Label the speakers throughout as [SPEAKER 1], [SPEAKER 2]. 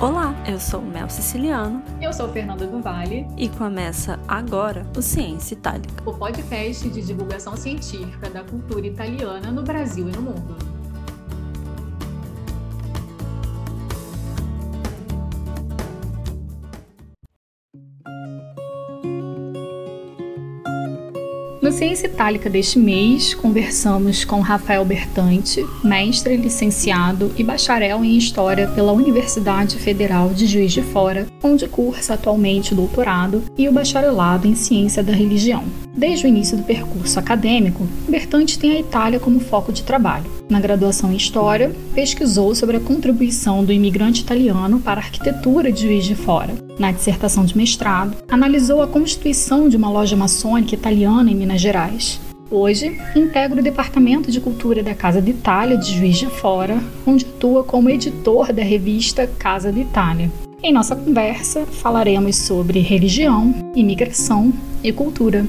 [SPEAKER 1] Olá, eu sou Mel Siciliano.
[SPEAKER 2] Eu sou Fernanda do Vale.
[SPEAKER 1] E começa agora o Ciência Itálica
[SPEAKER 2] o podcast de divulgação científica da cultura italiana no Brasil e no mundo. No Ciência Itálica deste mês, conversamos com Rafael Bertante, mestre, licenciado e bacharel em História pela Universidade Federal de Juiz de Fora, onde cursa atualmente o doutorado e o bacharelado em Ciência da Religião. Desde o início do percurso acadêmico, Bertante tem a Itália como foco de trabalho. Na graduação em História, pesquisou sobre a contribuição do imigrante italiano para a arquitetura de Juiz de Fora. Na dissertação de mestrado, analisou a constituição de uma loja maçônica italiana em Minas Gerais. Hoje, integra o Departamento de Cultura da Casa de Itália de Juiz de Fora, onde atua como editor da revista Casa de Itália. Em nossa conversa, falaremos sobre religião, imigração e cultura.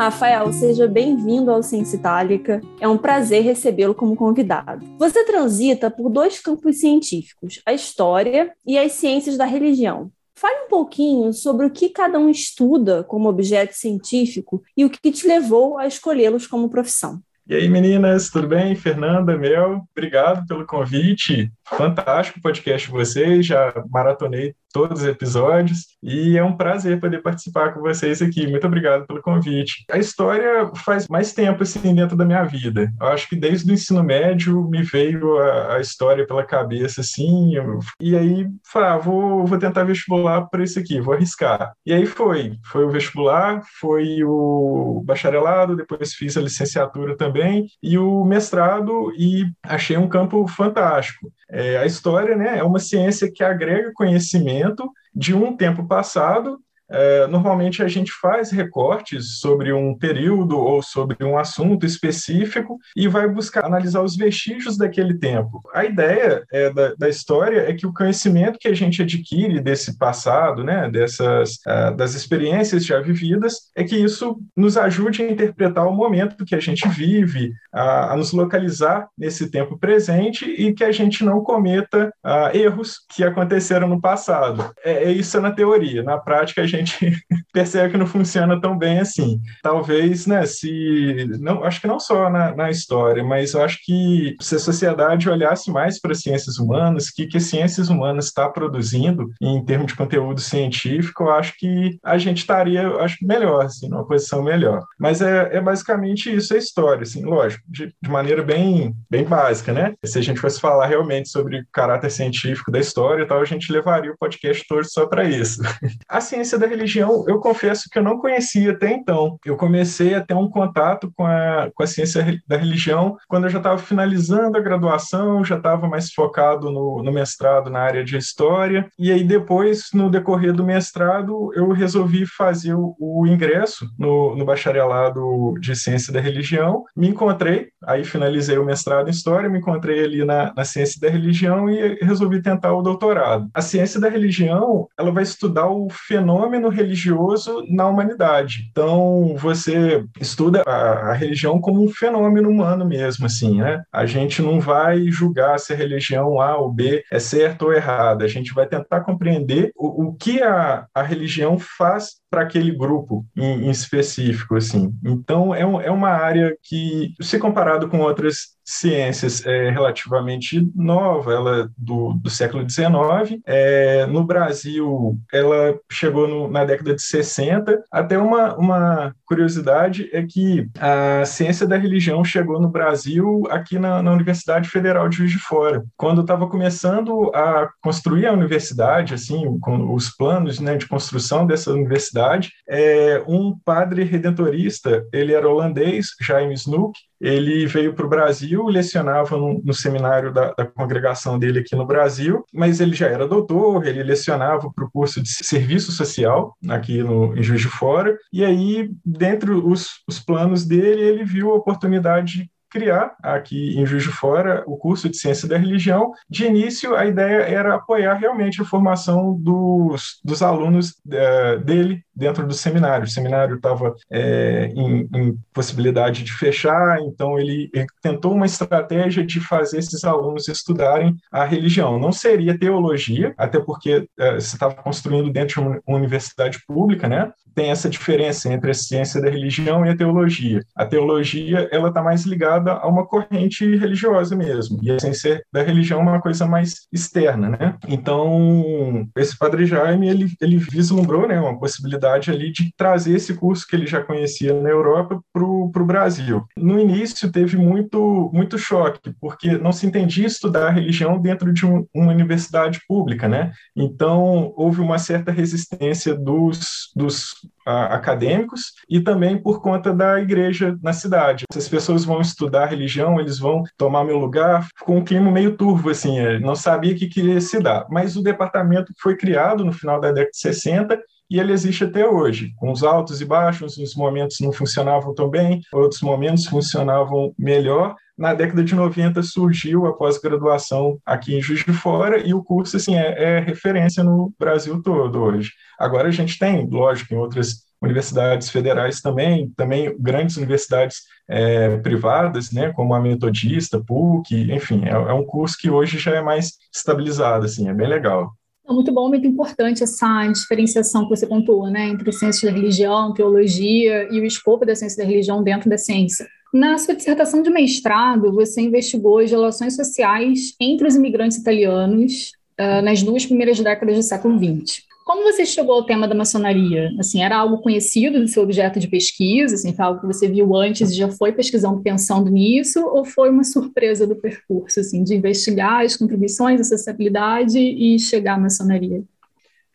[SPEAKER 1] Rafael, seja bem-vindo ao Ciência Itálica. É um prazer recebê-lo como convidado. Você transita por dois campos científicos, a história e as ciências da religião. Fale um pouquinho sobre o que cada um estuda como objeto científico e o que te levou a escolhê-los como profissão.
[SPEAKER 3] E aí, meninas, tudo bem? Fernanda, Mel, obrigado pelo convite. Fantástico podcast de vocês, já maratonei todos os episódios e é um prazer poder participar com vocês aqui. Muito obrigado pelo convite. A história faz mais tempo assim dentro da minha vida. Eu acho que desde o ensino médio me veio a, a história pela cabeça assim, eu, e aí falei, ah, vou, vou tentar vestibular para isso aqui, vou arriscar. E aí foi, foi o vestibular, foi o bacharelado, depois fiz a licenciatura também e o mestrado e achei um campo fantástico. A história né, é uma ciência que agrega conhecimento de um tempo passado é, normalmente a gente faz recortes sobre um período ou sobre um assunto específico e vai buscar analisar os vestígios daquele tempo. A ideia é, da, da, história é que o conhecimento que a gente adquire desse passado, né, dessas uh, das experiências já vividas, é que isso nos ajude a interpretar o momento que a gente vive, a, a nos localizar nesse tempo presente e que a gente não cometa uh, erros que aconteceram no passado. É, é isso na teoria. Na prática, a gente gente percebe que não funciona tão bem assim. Talvez, né, se. Não, acho que não só na, na história, mas eu acho que se a sociedade olhasse mais para ciências humanas, o que, que as ciências humanas está produzindo em termos de conteúdo científico, eu acho que a gente estaria, acho melhor, assim, numa posição melhor. Mas é, é basicamente isso a história, assim, lógico, de, de maneira bem, bem básica, né? Se a gente fosse falar realmente sobre o caráter científico da história, tal, a gente levaria o podcast todo só para isso. A ciência da religião, eu confesso que eu não conhecia até então. Eu comecei a ter um contato com a, com a ciência da religião quando eu já estava finalizando a graduação, já estava mais focado no, no mestrado na área de história. E aí, depois, no decorrer do mestrado, eu resolvi fazer o, o ingresso no, no bacharelado de ciência da religião. Me encontrei, aí finalizei o mestrado em história, me encontrei ali na, na ciência da religião e resolvi tentar o doutorado. A ciência da religião, ela vai estudar o fenômeno religioso na humanidade. Então, você estuda a, a, religião como um fenômeno humano mesmo, assim, né? A gente não vai julgar se a religião A ou B é certa ou errada. A gente vai tentar compreender o, o que a, a religião faz para aquele grupo em, em, específico, assim. Então, é, um, é uma área que, se comparado com outras ciências é relativamente nova, ela é do, do século XIX. É, no Brasil, ela chegou no, na década de 60. Até uma, uma curiosidade é que a ciência da religião chegou no Brasil aqui na, na Universidade Federal de Juiz de Fora. Quando estava começando a construir a universidade, assim, com os planos né, de construção dessa universidade, é, um padre redentorista, ele era holandês, Jaime Snook, ele veio para o Brasil, lecionava no, no seminário da, da, congregação dele aqui no Brasil, mas ele já era doutor, ele lecionava para o curso de serviço social aqui no, em Juiz de Fora, e aí, dentre os, os planos dele, ele viu a oportunidade de criar aqui em Juiz de Fora o curso de Ciência da Religião. De início, a ideia era apoiar realmente a formação dos, dos alunos uh, dele dentro do seminário. O seminário estava é, em, em, possibilidade de fechar, então ele, ele, tentou uma estratégia de fazer esses alunos estudarem a religião. Não seria teologia, até porque é, você estava construindo dentro de uma universidade pública, né? Tem essa diferença entre a ciência da religião e a teologia. A teologia ela está mais ligada a uma corrente religiosa mesmo, e a ciência da religião é uma coisa mais externa, né? Então esse padre Jaime ele, ele vislumbrou, né, uma possibilidade ali de trazer esse curso que ele já conhecia na Europa para o Brasil. No início teve muito, muito choque, porque não se entendia estudar religião dentro de um, uma universidade pública, né? Então, houve uma certa resistência dos, dos a, acadêmicos e também por conta da igreja na cidade. Se as pessoas vão estudar religião, eles vão tomar meu lugar, ficou um clima meio turvo, assim, não sabia que queria se dar. Mas o departamento foi criado no final da década de 60 e ele existe até hoje, com os altos e baixos, uns momentos não funcionavam tão bem, outros momentos funcionavam melhor. Na década de 90 surgiu a pós-graduação aqui em Juiz de Fora e o curso assim é, é referência no Brasil todo hoje. Agora a gente tem, lógico, em outras universidades federais também, também grandes universidades é, privadas, né, como a Metodista, PUC, enfim, é, é, um curso que hoje já é mais estabilizado, assim, é bem legal.
[SPEAKER 2] É muito bom, muito importante essa diferenciação que você pontuou, né, entre ciência da religião, teologia e o escopo da ciência da religião dentro da ciência. Na sua dissertação de mestrado, você investigou as relações sociais entre os imigrantes italianos uh, nas duas primeiras décadas do século XX. Como você chegou ao tema da maçonaria? Assim, era algo conhecido do seu objeto de pesquisa? Assim, foi algo que você viu antes e já foi pesquisando pensando nisso? Ou foi uma surpresa do percurso, assim, de investigar as contribuições, a sociabilidade e chegar à maçonaria?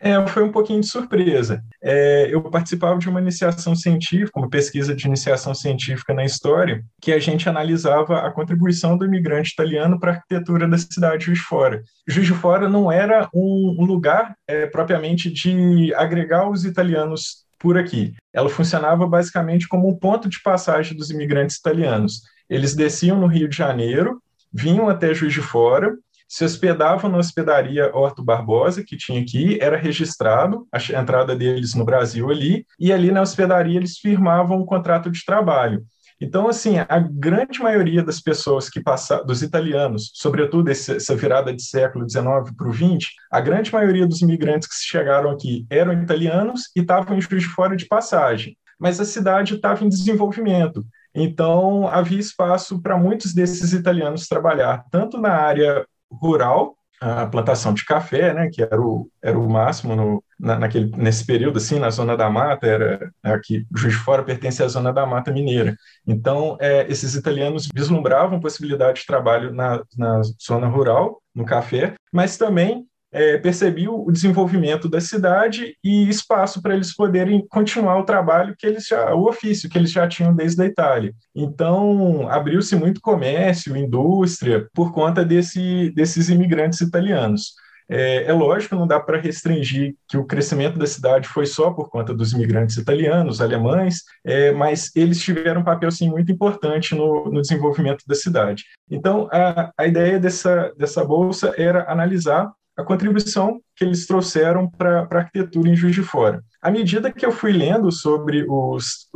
[SPEAKER 3] É, foi um pouquinho de surpresa. É, eu participava de uma iniciação científica, uma pesquisa de iniciação científica na história, que a gente analisava a contribuição do imigrante italiano para a arquitetura da cidade de Juiz de Fora. Juiz de Fora não era um, um lugar é, propriamente de agregar os italianos por aqui. Ela funcionava basicamente como um ponto de passagem dos imigrantes italianos. Eles desciam no Rio de Janeiro, vinham até Juiz de Fora, se hospedavam na hospedaria Horto Barbosa, que tinha aqui, era registrado a entrada deles no Brasil ali, e ali na hospedaria eles firmavam um contrato de trabalho. Então, assim, a grande maioria das pessoas que passaram, dos italianos, sobretudo essa virada de século XIX para o XX, a grande maioria dos imigrantes que chegaram aqui eram italianos e estavam em Juiz de Fora de passagem. Mas a cidade estava em desenvolvimento. Então, havia espaço para muitos desses italianos trabalhar, tanto na área rural, a plantação de café, né, que era o, era o máximo no, na, naquele, nesse período, assim, na Zona da Mata, era aqui, Juiz de Fora pertence à Zona da Mata Mineira. Então, é, esses italianos vislumbravam possibilidade de trabalho na, na zona rural, no café, mas também é, percebiu o desenvolvimento da cidade e espaço para eles poderem continuar o trabalho que eles já, o ofício que eles já tinham desde a Itália. Então, abriu-se muito comércio, indústria, por conta desse, desses imigrantes italianos. É, é, lógico, não dá para restringir que o crescimento da cidade foi só por conta dos imigrantes italianos, alemães, é, mas eles tiveram um papel sim, muito importante no, no desenvolvimento da cidade. Então, a, a ideia dessa, dessa bolsa era analisar a contribuição que eles trouxeram para a arquitetura em Juiz de Fora. À medida que eu fui lendo sobre os,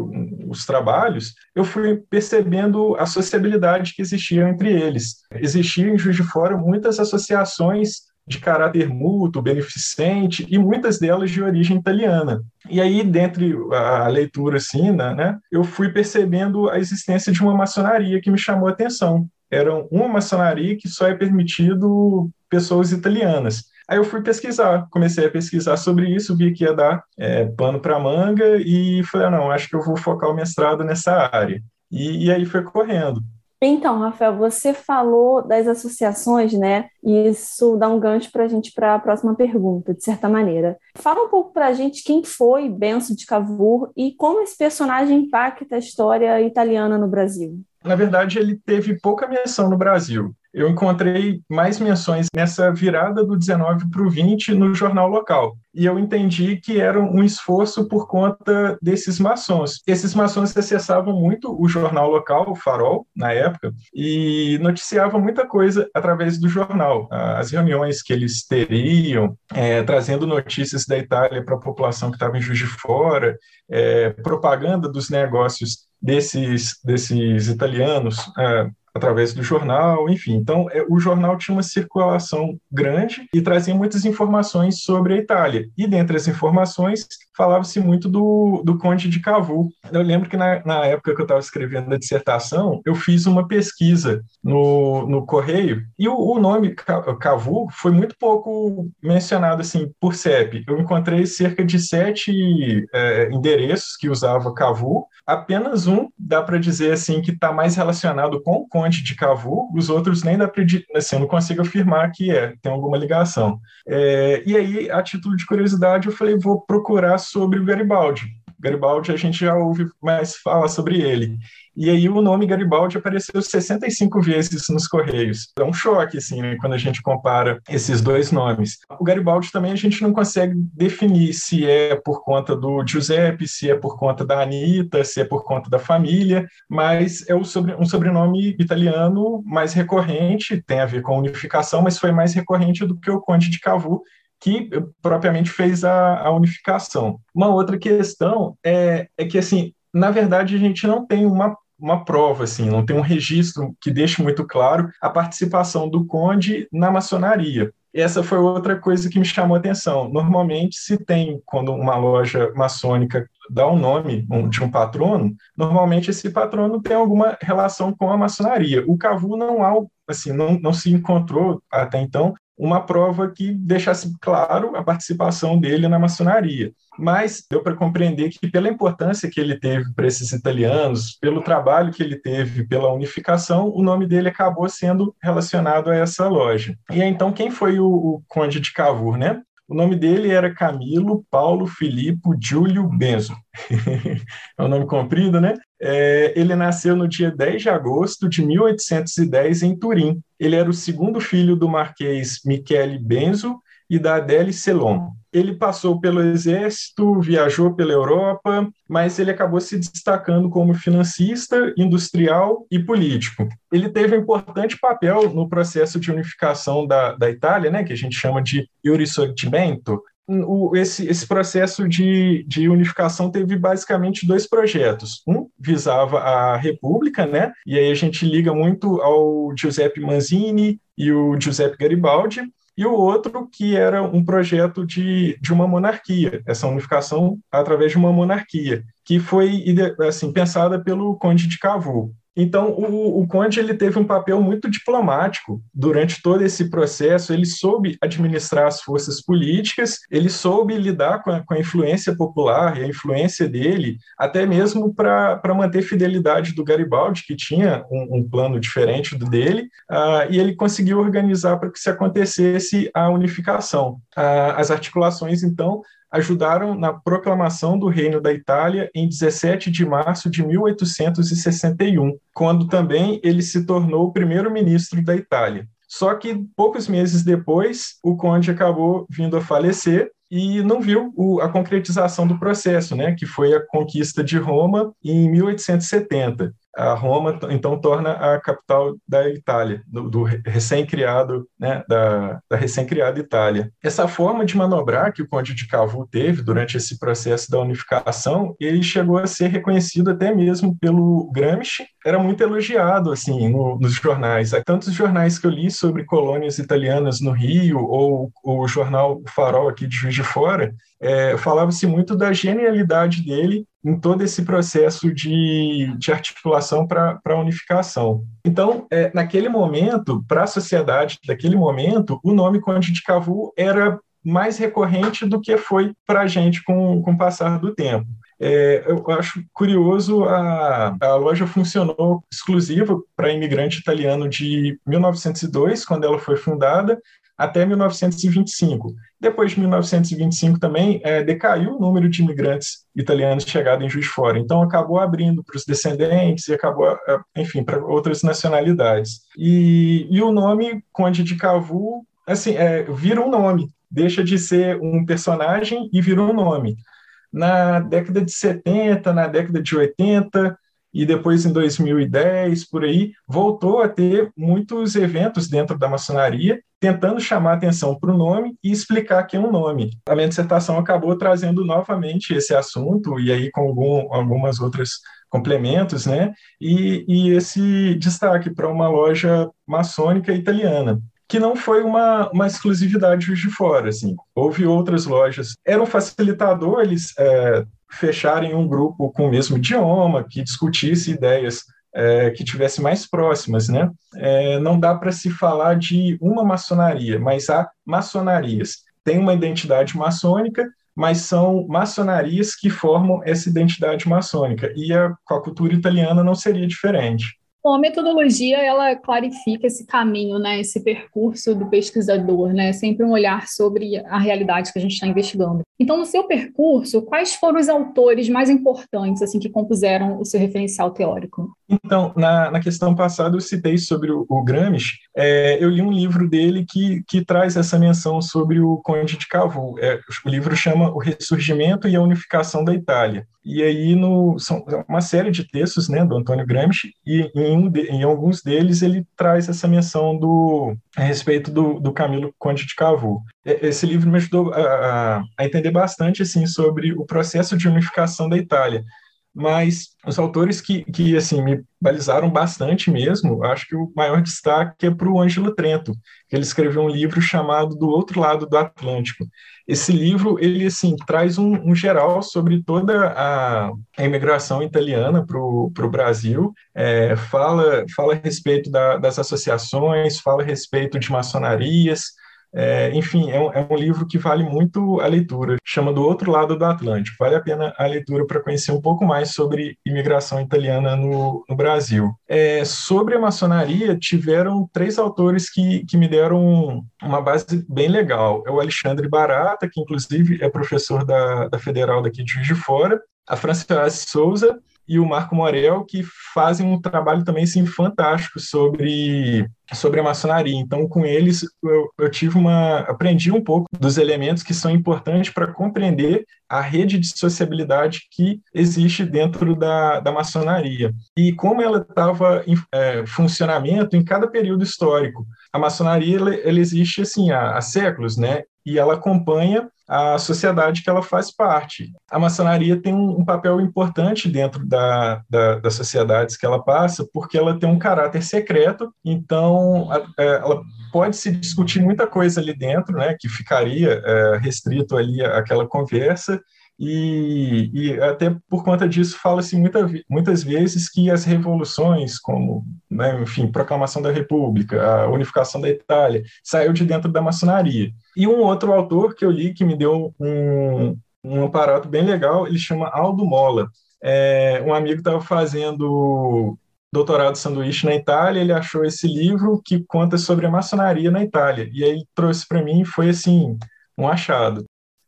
[SPEAKER 3] os trabalhos, eu fui percebendo a sociabilidade que existia entre eles. Existiam em Juiz de Fora muitas associações de caráter mútuo, beneficente, e muitas delas de origem italiana. E aí, dentre a leitura, assim, né, né eu fui percebendo a existência de uma maçonaria que me chamou a atenção. Era uma maçonaria que só é permitido pessoas italianas. Aí eu fui pesquisar, comecei a pesquisar sobre isso, vi que ia dar é, pano para manga e falei, ah, não, acho que eu vou focar o mestrado nessa área. E, e aí foi correndo.
[SPEAKER 1] Então, Rafael, você falou das associações, né? E isso dá um gancho para a gente para a próxima pergunta, de certa maneira. Fala um pouco para a gente quem foi Benço de Cavour e como esse personagem impacta a história italiana no Brasil.
[SPEAKER 3] Na verdade, ele teve pouca menção no Brasil. Eu encontrei mais menções nessa virada do 19 para o 20 no jornal local. E eu entendi que era um esforço por conta desses maçons. Esses maçons acessavam muito o jornal local, o Farol, na época, e noticiavam muita coisa através do jornal. As reuniões que eles teriam, é, trazendo notícias da Itália para a população que estava em Juiz de Fora, é, propaganda dos negócios desses, desses italianos é, através do jornal, enfim. Então, é, o jornal tinha uma circulação grande e trazia muitas informações sobre a Itália. E dentre as informações, falava-se muito do, do Conde de Cavour. Eu lembro que na, na época que eu estava escrevendo a dissertação, eu fiz uma pesquisa no, no Correio e o, o nome Cavour foi muito pouco mencionado assim por CEP. Eu encontrei cerca de sete é, endereços que usava Cavour. Apenas um dá para dizer assim que está mais relacionado com o Conde de Cavour. Os outros nem dá para assim, eu não consigo afirmar que é, tem alguma ligação. É, e aí, a título de curiosidade, eu falei vou procurar sobre o Garibaldi. Garibaldi a gente já ouve mais falar sobre ele. E aí o nome Garibaldi apareceu 65 vezes nos Correios. É um choque, assim, né, quando a gente compara esses dois nomes. O Garibaldi também a gente não consegue definir se é por conta do Giuseppe, se é por conta da Anitta, se é por conta da família, mas é um sobrenome italiano mais recorrente, tem a ver com unificação, mas foi mais recorrente do que o Conde de Cavour, que propriamente fez a, a unificação. Uma outra questão é, é que, assim, na verdade, a gente não tem uma uma prova, assim, não tem um registro que deixe muito claro a participação do conde na maçonaria. Essa foi outra coisa que me chamou a atenção. Normalmente, se tem, quando uma loja maçônica dá o um nome de um patrono, normalmente esse patrono tem alguma relação com a maçonaria. O Cavu não há, assim, não, não se encontrou até então uma prova que deixasse claro a participação dele na maçonaria. Mas deu para compreender que, pela importância que ele teve para esses italianos, pelo trabalho que ele teve pela unificação, o nome dele acabou sendo relacionado a essa loja. E então, quem foi o, o Conde de Cavour, né? O nome dele era Camilo Paulo Filippo Giulio Benzo. é um nome comprido, né? É, ele nasceu no dia 10 de agosto de 1810 em Turim. Ele era o segundo filho do marquês Michele Benzo e da Adele Celon ele passou pelo exército, viajou pela Europa, mas ele acabou se destacando como financista, industrial e político. Ele teve um importante papel no processo de unificação da, da Itália, né, que a gente chama de Risorgimento. O, esse, esse processo de, de unificação teve basicamente dois projetos. Um visava a República, né? E aí a gente liga muito ao Giuseppe Manzini e o Giuseppe Garibaldi, e o outro que era um projeto de, de uma monarquia, essa unificação através de uma monarquia, que foi assim pensada pelo Conde de Cavour. Então, o, o, Conde ele teve um papel muito diplomático durante todo esse processo. Ele soube administrar as forças políticas, ele soube lidar com a, com a influência popular e a influência dele, até mesmo para manter fidelidade do Garibaldi, que tinha um, um plano diferente do dele, uh, e ele conseguiu organizar para que se acontecesse a unificação. Uh, as articulações, então, ajudaram na proclamação do Reino da Itália em 17 de março de 1861, quando também ele se tornou primeiro-ministro da Itália. Só que poucos meses depois, o conde acabou vindo a falecer e não viu o, a concretização do processo, né, que foi a conquista de Roma em 1870 a Roma então torna a capital da Itália, do, do recém-criado, né, da, da recém-criada Itália. Essa forma de manobrar que o Conde de Cavour teve durante esse processo da unificação, ele chegou a ser reconhecido até mesmo pelo Gramsci, era muito elogiado assim no, nos jornais. Há tantos jornais que eu li sobre colônias italianas no Rio ou o jornal Farol aqui de Juiz de Fora, é, falava-se muito da genialidade dele em todo esse processo de, de articulação para a unificação. Então, é, naquele momento, para a sociedade daquele momento, o nome Conde de Cavour era mais recorrente do que foi para a gente com, com o passar do tempo. É, eu acho curioso, a, a loja funcionou exclusiva para imigrante italiano de 1902, quando ela foi fundada, até 1925. Depois de 1925 também é, decaiu o número de imigrantes italianos chegados em Juiz Fora. Então acabou abrindo para os descendentes e acabou, é, enfim, para outras nacionalidades. E, e o nome Conde de Cavu, assim, é, vira um nome, deixa de ser um personagem e vira um nome. Na década de 70, na década de 80, e depois em 2010, por aí, voltou a ter muitos eventos dentro da maçonaria, tentando chamar atenção para o nome e explicar que é um nome. A minha dissertação acabou trazendo novamente esse assunto, e aí com algum, algumas outras complementos, né? E, e esse destaque para uma loja maçônica italiana que não foi uma, uma exclusividade de fora, assim. Houve outras lojas. Era um facilitador, eles é, fecharem um grupo com o mesmo idioma, que discutisse ideias é, que tivesse mais próximas, né? É, não dá para se falar de uma maçonaria, mas há maçonarias. Tem uma identidade maçônica, mas são maçonarias que formam essa identidade maçônica. E a, com a cultura italiana não seria diferente.
[SPEAKER 2] Bom, a metodologia ela clarifica esse caminho, né, esse percurso do pesquisador, né, sempre um olhar sobre a realidade que a gente está investigando. Então, no seu percurso, quais foram os autores mais importantes assim que compuseram o seu referencial teórico?
[SPEAKER 3] Então, na, na questão passada eu citei sobre o, o Gramsci, é, eu li um livro dele que, que traz essa menção sobre o Conde de Cavour. É, o livro chama O Ressurgimento e a Unificação da Itália. E aí no, são uma série de textos né, do Antônio Gramsci, e em, um de, em alguns deles ele traz essa menção do, a respeito do, do Camilo Conde de Cavour. Esse livro me ajudou a, a entender bastante assim, sobre o processo de unificação da Itália mas os autores que, que assim me balizaram bastante mesmo, acho que o maior destaque é para o Ângelo Trento, que ele escreveu um livro chamado Do Outro Lado do Atlântico. Esse livro ele assim traz um, um geral sobre toda a, a imigração italiana para o Brasil, é, fala fala a respeito da, das associações, fala a respeito de maçonarias, é, enfim, é um, é um, livro que vale muito a leitura. Chama Do Outro Lado do Atlântico. Vale a pena a leitura para conhecer um pouco mais sobre imigração italiana no, no Brasil. É, sobre a maçonaria, tiveram três autores que, que me deram uma base bem legal. É o Alexandre Barata, que inclusive é professor da, da Federal daqui de Juiz de Fora, a Francisca Souza e o Marco Morel, que fazem um trabalho também assim, fantástico sobre, sobre a maçonaria. Então, com eles, eu, eu tive uma. aprendi um pouco dos elementos que são importantes para compreender a rede de sociabilidade que existe dentro da, da maçonaria. E como ela estava em é, funcionamento em cada período histórico. A maçonaria ela, ela existe assim há, há séculos, né? E ela acompanha a sociedade que ela faz parte. A maçonaria tem um, um papel importante dentro da, da, das sociedades que ela passa, porque ela tem um caráter secreto, então a, é, ela pode se discutir muita coisa ali dentro, né, que ficaria é, restrito ali àquela conversa, e, e, até por conta disso fala-se muita, muitas vezes que as revoluções, como, né, enfim, proclamação da República, a unificação da Itália, saiu de dentro da maçonaria. E um outro autor que eu li que me deu um, um aparato bem legal, ele chama Aldo Mola. É, um amigo estava fazendo doutorado sanduíche na Itália, ele achou esse livro que conta sobre a maçonaria na Itália, e aí trouxe para mim, foi assim, um achado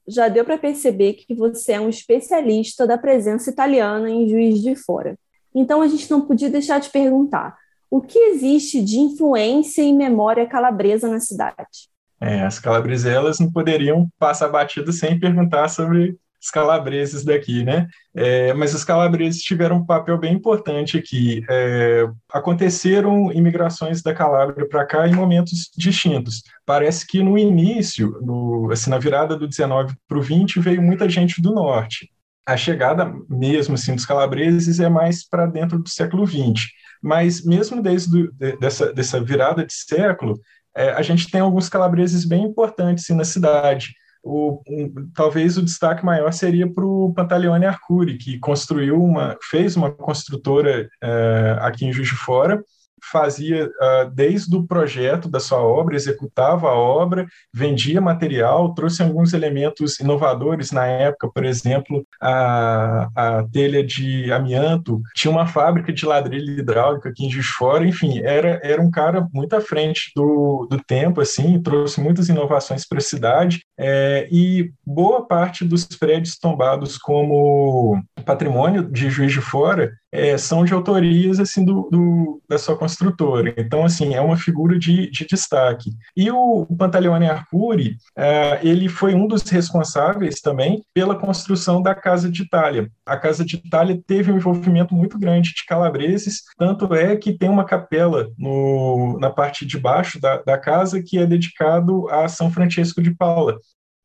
[SPEAKER 1] já deu para perceber que você é um especialista da presença italiana em Juiz de Fora. Então a gente não podia deixar de perguntar: o que existe de influência e memória calabresa na cidade?
[SPEAKER 3] É, as calabreselas não poderiam passar batido sem perguntar sobre os calabreses daqui, né? É, mas os calabreses tiveram um papel bem importante aqui. É, aconteceram imigrações da Calábria para cá em momentos distintos. Parece que no início, no, assim, na virada do 19 para o 20, veio muita gente do norte. A chegada mesmo assim, dos calabreses é mais para dentro do século 20. Mas mesmo desde do, de, dessa, dessa virada de século, é, a gente tem alguns calabreses bem importantes assim, na cidade o, um, talvez o destaque maior seria para o Pantaleone Arcuri, que construiu uma, fez uma construtora uh, aqui em Juiz de Fora, fazia uh, desde o projeto da sua obra, executava a obra, vendia material, trouxe alguns elementos inovadores na época, por exemplo, a, a telha de amianto, tinha uma fábrica de ladrilho hidráulico aqui em Juiz Fora, enfim, era, era um cara muito à frente do, do tempo, assim, trouxe muitas inovações para a cidade, é, e boa parte dos prédios tombados como patrimônio de Juiz de Fora é, são de autorias assim do, do, da sua construtora. Então, assim, é uma figura de, de destaque. E o, Pantaleone Arcuri, é, ele foi um dos responsáveis também pela construção da Casa de Itália. A Casa de Itália teve um envolvimento muito grande de calabreses, tanto é que tem uma capela no, na parte de baixo da, da casa que é dedicado a São Francisco de Paula,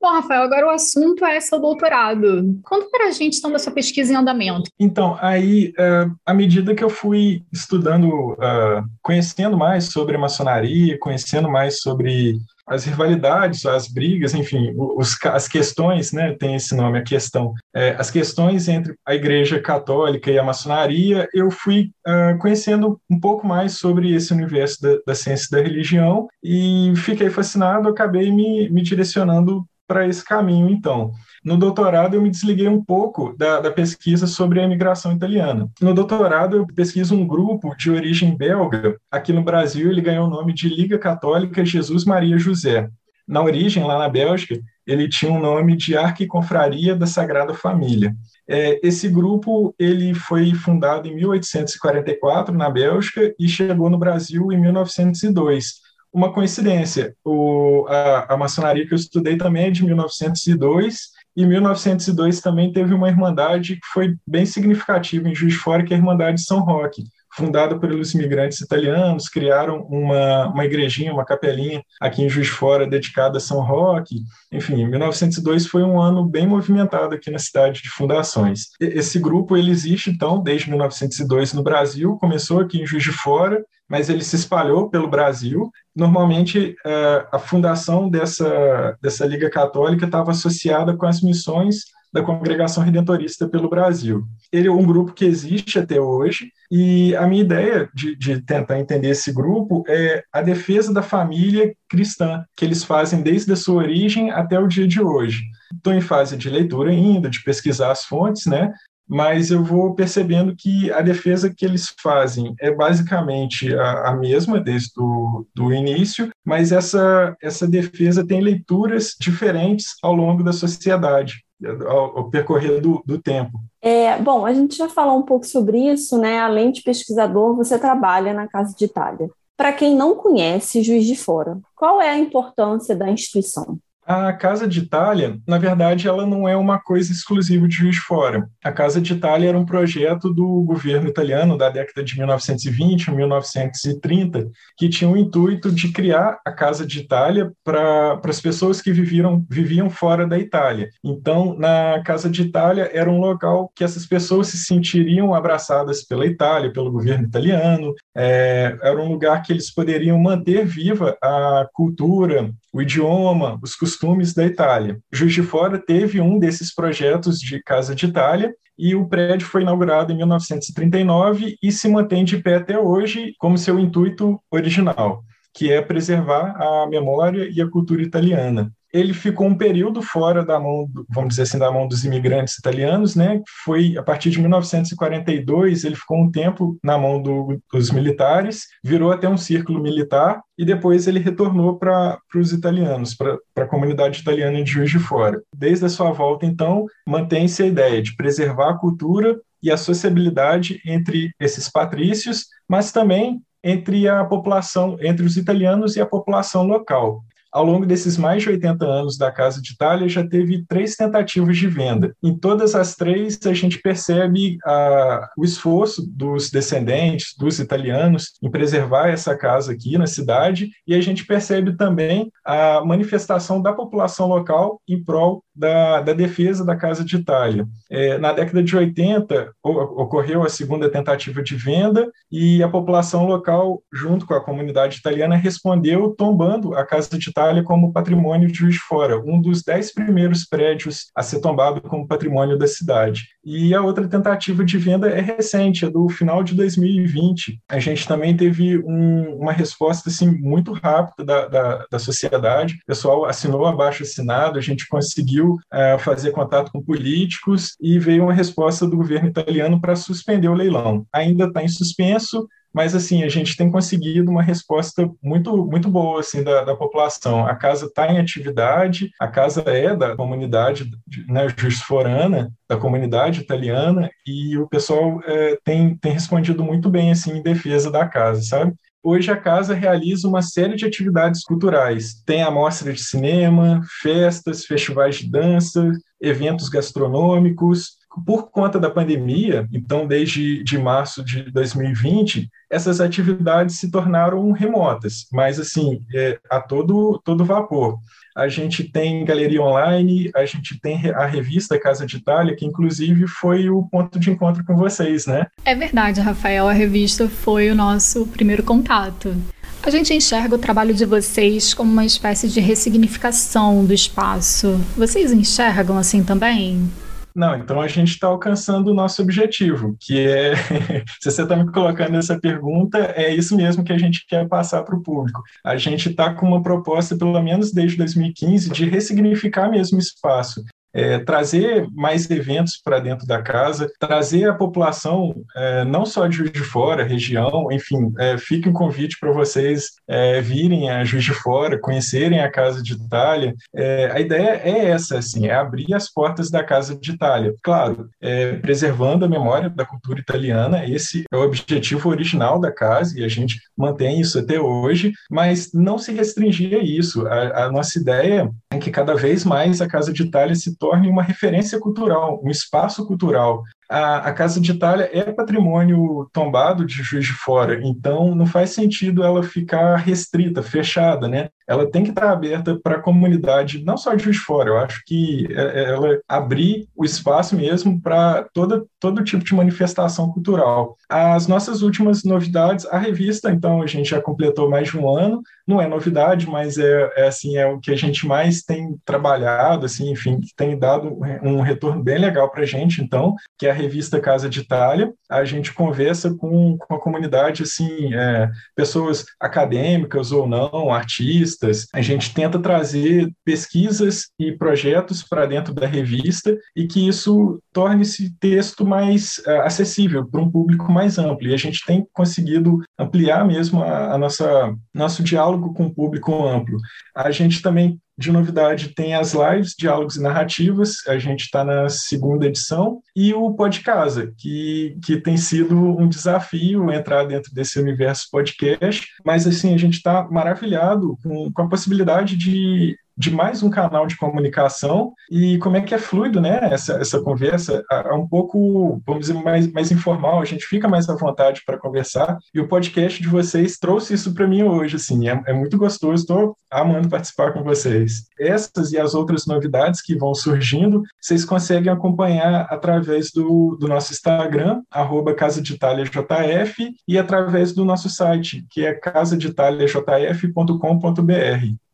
[SPEAKER 2] Bom, Rafael, agora o assunto é seu doutorado. Conta para a gente, então, da sua pesquisa em andamento.
[SPEAKER 3] Então, aí, uh, à medida que eu fui estudando, uh, conhecendo mais sobre a maçonaria, conhecendo mais sobre as rivalidades, as brigas, enfim, os, as questões, né, tem esse nome, a questão, é, as questões entre a Igreja Católica e a maçonaria, eu fui uh, conhecendo um pouco mais sobre esse universo da, da ciência da religião e fiquei fascinado, acabei me, me direcionando para esse caminho, então. No doutorado, eu me desliguei um pouco da, da, pesquisa sobre a imigração italiana. No doutorado, eu pesquiso um grupo de origem belga. Aqui no Brasil, ele ganhou o nome de Liga Católica Jesus Maria José. Na origem, lá na Bélgica, ele tinha o um nome de Arquiconfraria da Sagrada Família. É, esse grupo ele foi fundado em 1844 na Bélgica e chegou no Brasil em 1902 uma coincidência. O, a, a maçonaria que eu estudei também é de 1902, e 1902 também teve uma irmandade que foi bem significativa em Juiz de Fora, que é a Irmandade São Roque fundada pelos imigrantes italianos, criaram uma, uma igrejinha, uma capelinha aqui em Juiz de Fora dedicada a São Roque. Enfim, 1902 foi um ano bem movimentado aqui na cidade de fundações. Esse grupo ele existe então desde 1902 no Brasil, começou aqui em Juiz de Fora, mas ele se espalhou pelo Brasil. Normalmente, é, a fundação dessa, dessa Liga Católica estava associada com as missões da Congregação Redentorista pelo Brasil. Ele é um grupo que existe até hoje, e a minha ideia de, de, tentar entender esse grupo é a defesa da família cristã, que eles fazem desde a sua origem até o dia de hoje. Estou em fase de leitura ainda, de pesquisar as fontes, né? mas eu vou percebendo que a defesa que eles fazem é basicamente a, a mesma desde o início, mas essa, essa defesa tem leituras diferentes ao longo da sociedade ao, percorrer do, do tempo.
[SPEAKER 1] É, bom, a gente já falou um pouco sobre isso, né? Além de pesquisador, você trabalha na Casa de Itália. Para quem não conhece Juiz de Fora, qual é a importância da instituição?
[SPEAKER 3] A Casa de Itália, na verdade, ela não é uma coisa exclusiva de Juiz de Fora. A Casa de Itália era um projeto do governo italiano da década de 1920, 1930, que tinha o intuito de criar a Casa de Itália para as pessoas que viviam, viviam fora da Itália. Então, na Casa de Itália era um local que essas pessoas se sentiriam abraçadas pela Itália, pelo governo italiano, é, era um lugar que eles poderiam manter viva a cultura, o idioma, os costumes da Itália. Juiz de Fora teve um desses projetos de Casa de Itália e o prédio foi inaugurado em 1939 e se mantém de pé até hoje como seu intuito original, que é preservar a memória e a cultura italiana ele ficou um período fora da mão, vamos dizer assim, da mão dos imigrantes italianos, né? Foi a partir de 1942, ele ficou um tempo na mão do, dos militares, virou até um círculo militar e depois ele retornou para os italianos, para a comunidade italiana de Juiz de Fora. Desde a sua volta, então, mantém-se a ideia de preservar a cultura e a sociabilidade entre esses patrícios, mas também entre a população, entre os italianos e a população local ao longo desses mais de 80 anos da Casa de Itália, já teve três tentativas de venda. Em todas as três, a gente percebe ah, o esforço dos descendentes, dos italianos, em preservar essa casa aqui na cidade, e a gente percebe também a manifestação da população local em prol da, da defesa da Casa de Itália. É, na década de 80, ocorreu a segunda tentativa de venda e a população local, junto com a comunidade italiana, respondeu tombando a Casa de Itália como patrimônio de Juiz Fora, um dos dez primeiros prédios a ser tombado como patrimônio da cidade. E a outra tentativa de venda é recente, é do final de 2020. A gente também teve um, uma resposta assim, muito rápida da, da, da sociedade. O pessoal assinou abaixo assinado, a gente conseguiu é, fazer contato com políticos e veio uma resposta do governo italiano para suspender o leilão. Ainda está em suspenso, mas assim a gente tem conseguido uma resposta muito muito boa assim da, da população. A casa está em atividade, a casa é da comunidade né, jusforana, da comunidade italiana e o pessoal é, tem, tem respondido muito bem assim em defesa da casa, sabe? Hoje a casa realiza uma série de atividades culturais. Tem a mostra de cinema, festas, festivais de dança, eventos gastronômicos. Por conta da pandemia, então desde de março de 2020, essas atividades se tornaram remotas, mas assim, é, a todo, todo vapor. A gente tem galeria online, a gente tem a revista Casa de Itália, que inclusive foi o ponto de encontro com vocês, né?
[SPEAKER 2] É verdade, Rafael, a revista foi o nosso primeiro contato. A gente enxerga o trabalho de vocês como uma espécie de ressignificação do espaço. Vocês enxergam assim também?
[SPEAKER 3] Não, então a gente está alcançando o nosso objetivo, que é, se você está me colocando essa pergunta, é isso mesmo que a gente quer passar para o público. A gente está com uma proposta, pelo menos desde 2015, de ressignificar mesmo o espaço é, trazer mais eventos para dentro da casa, trazer a população, é, não só de Juiz de Fora, região, enfim, é, fica um convite para vocês é, virem a Juiz de Fora, conhecerem a Casa de Itália. É, a ideia é essa, assim, é abrir as portas da Casa de Itália. Claro, é, preservando a memória da cultura italiana, esse é o objetivo original da casa e a gente mantém isso até hoje, mas não se restringir a isso. A, a nossa ideia é que cada vez mais a Casa de Itália se torne torne uma referência cultural, um espaço cultural a, a, Casa de Itália é patrimônio tombado de Juiz de Fora, então não faz sentido ela ficar restrita, fechada, né? Ela tem que estar aberta para a comunidade, não só de Juiz Fora, eu acho que é, é, ela abrir o espaço mesmo para todo, todo tipo de manifestação cultural. As nossas últimas novidades, a revista, então, a gente já completou mais de um ano, não é novidade, mas é, é assim, é o que a gente mais tem trabalhado, assim, enfim, que tem dado um retorno bem legal para a gente, então, que é revista Casa de Itália, a gente conversa com, com a comunidade, assim, é, pessoas acadêmicas ou não, artistas, a gente tenta trazer pesquisas e projetos para dentro da revista e que isso torne esse texto mais é, acessível para um público mais amplo. E a gente tem conseguido ampliar mesmo a, a nossa nosso diálogo com o público amplo. A gente também de novidade tem as lives, diálogos e narrativas, a gente está na segunda edição, e o Casa, que, que tem sido um desafio entrar dentro desse universo podcast, mas assim, a gente está maravilhado com, com a possibilidade de de mais um canal de comunicação e como é que é fluido, né, essa, essa conversa, é um pouco, vamos dizer, mais, mais informal, a gente fica mais à vontade para conversar e o podcast de vocês trouxe isso para mim hoje, assim, é, é muito gostoso, estou amando participar com vocês. Essas e as outras novidades que vão surgindo, vocês conseguem acompanhar através do, do nosso Instagram, arroba Casa de Itália JF, e através do nosso site, que é casaditaliajf.com.br.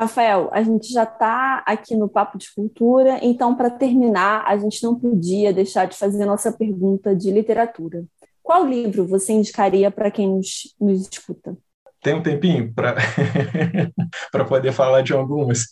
[SPEAKER 1] Rafael, a gente já está aqui no Papo de Cultura, então, para terminar, a gente não podia deixar de fazer nossa pergunta de literatura. Qual livro você indicaria para quem nos, nos escuta?
[SPEAKER 3] Tem um tempinho para poder falar de algumas?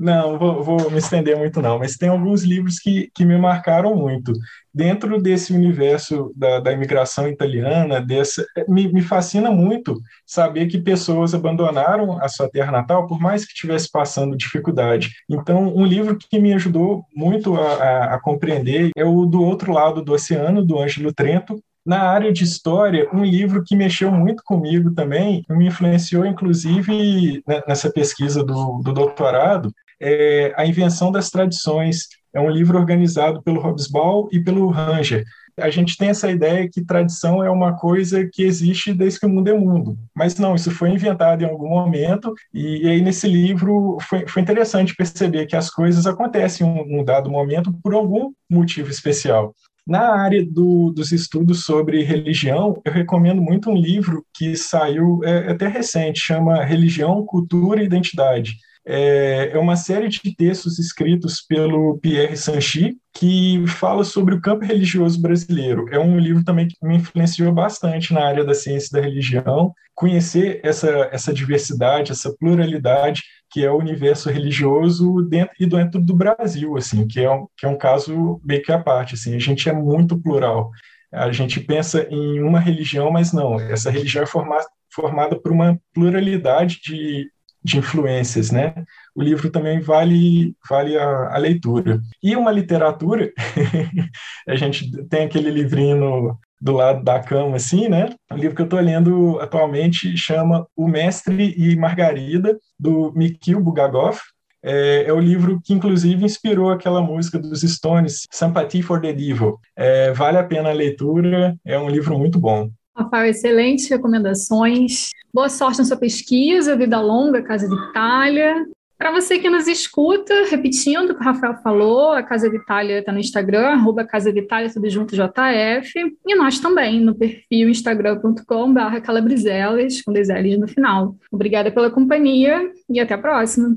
[SPEAKER 3] não, vou, vou me estender muito não, mas tem alguns livros que, que me marcaram muito dentro desse universo da, da imigração italiana, dessa, me, me, fascina muito saber que pessoas abandonaram a sua terra natal, por mais que estivesse passando dificuldade. Então, um livro que me ajudou muito a, a, a compreender é o Do Outro Lado do Oceano, do Ângelo Trento, na área de história, um livro que mexeu muito comigo também, me influenciou inclusive né, nessa pesquisa do, do doutorado, é A Invenção das Tradições. É um livro organizado pelo Hobsbawm e pelo Ranger. A gente tem essa ideia que tradição é uma coisa que existe desde que o mundo é mundo. Mas não, isso foi inventado em algum momento, e, aí nesse livro foi, foi interessante perceber que as coisas acontecem em um dado momento por algum motivo especial. Na área do, dos estudos sobre religião, eu recomendo muito um livro que saiu é, até recente, chama Religião, Cultura e Identidade. É, é uma série de textos escritos pelo Pierre Sanchi, que fala sobre o campo religioso brasileiro. É um livro também que me influenciou bastante na área da ciência da religião, conhecer essa, essa diversidade, essa pluralidade que é o universo religioso dentro e dentro do Brasil, assim, que é um, que é um caso meio que à parte, assim, a gente é muito plural. A gente pensa em uma religião, mas não, essa religião é formada, formada por uma pluralidade de, de influências, né? O livro também vale vale a, a leitura. E uma literatura, a gente tem aquele livrinho no, do lado da cama, assim, né? O livro que eu estou lendo atualmente chama O Mestre e Margarida, do Mikhail Bugagov. É, é, o livro que, inclusive, inspirou aquela música dos Stones, Sympathy for the Devil. É, vale a pena a leitura, é um livro muito bom.
[SPEAKER 2] Rafael, excelentes recomendações. Boa sorte na sua pesquisa, vida longa, Casa de Itália. Para você que nos escuta, repetindo o que o Rafael falou, a Casa de Itália está no Instagram, arroba Casa de Itália, tudo junto JF, e nós também, no perfil instagram.com.br calabrizelas, com dois L's no final. Obrigada pela companhia e até a próxima.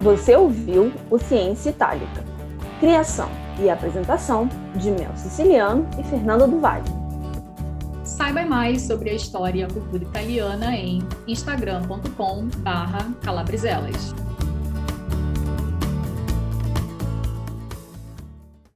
[SPEAKER 1] Você ouviu o Ciência Itálica. Criação e apresentação de Mel Siciliano e Fernanda do Vale.
[SPEAKER 2] Saiba mais sobre a história e a cultura italiana em instagram.com/calabrizelas.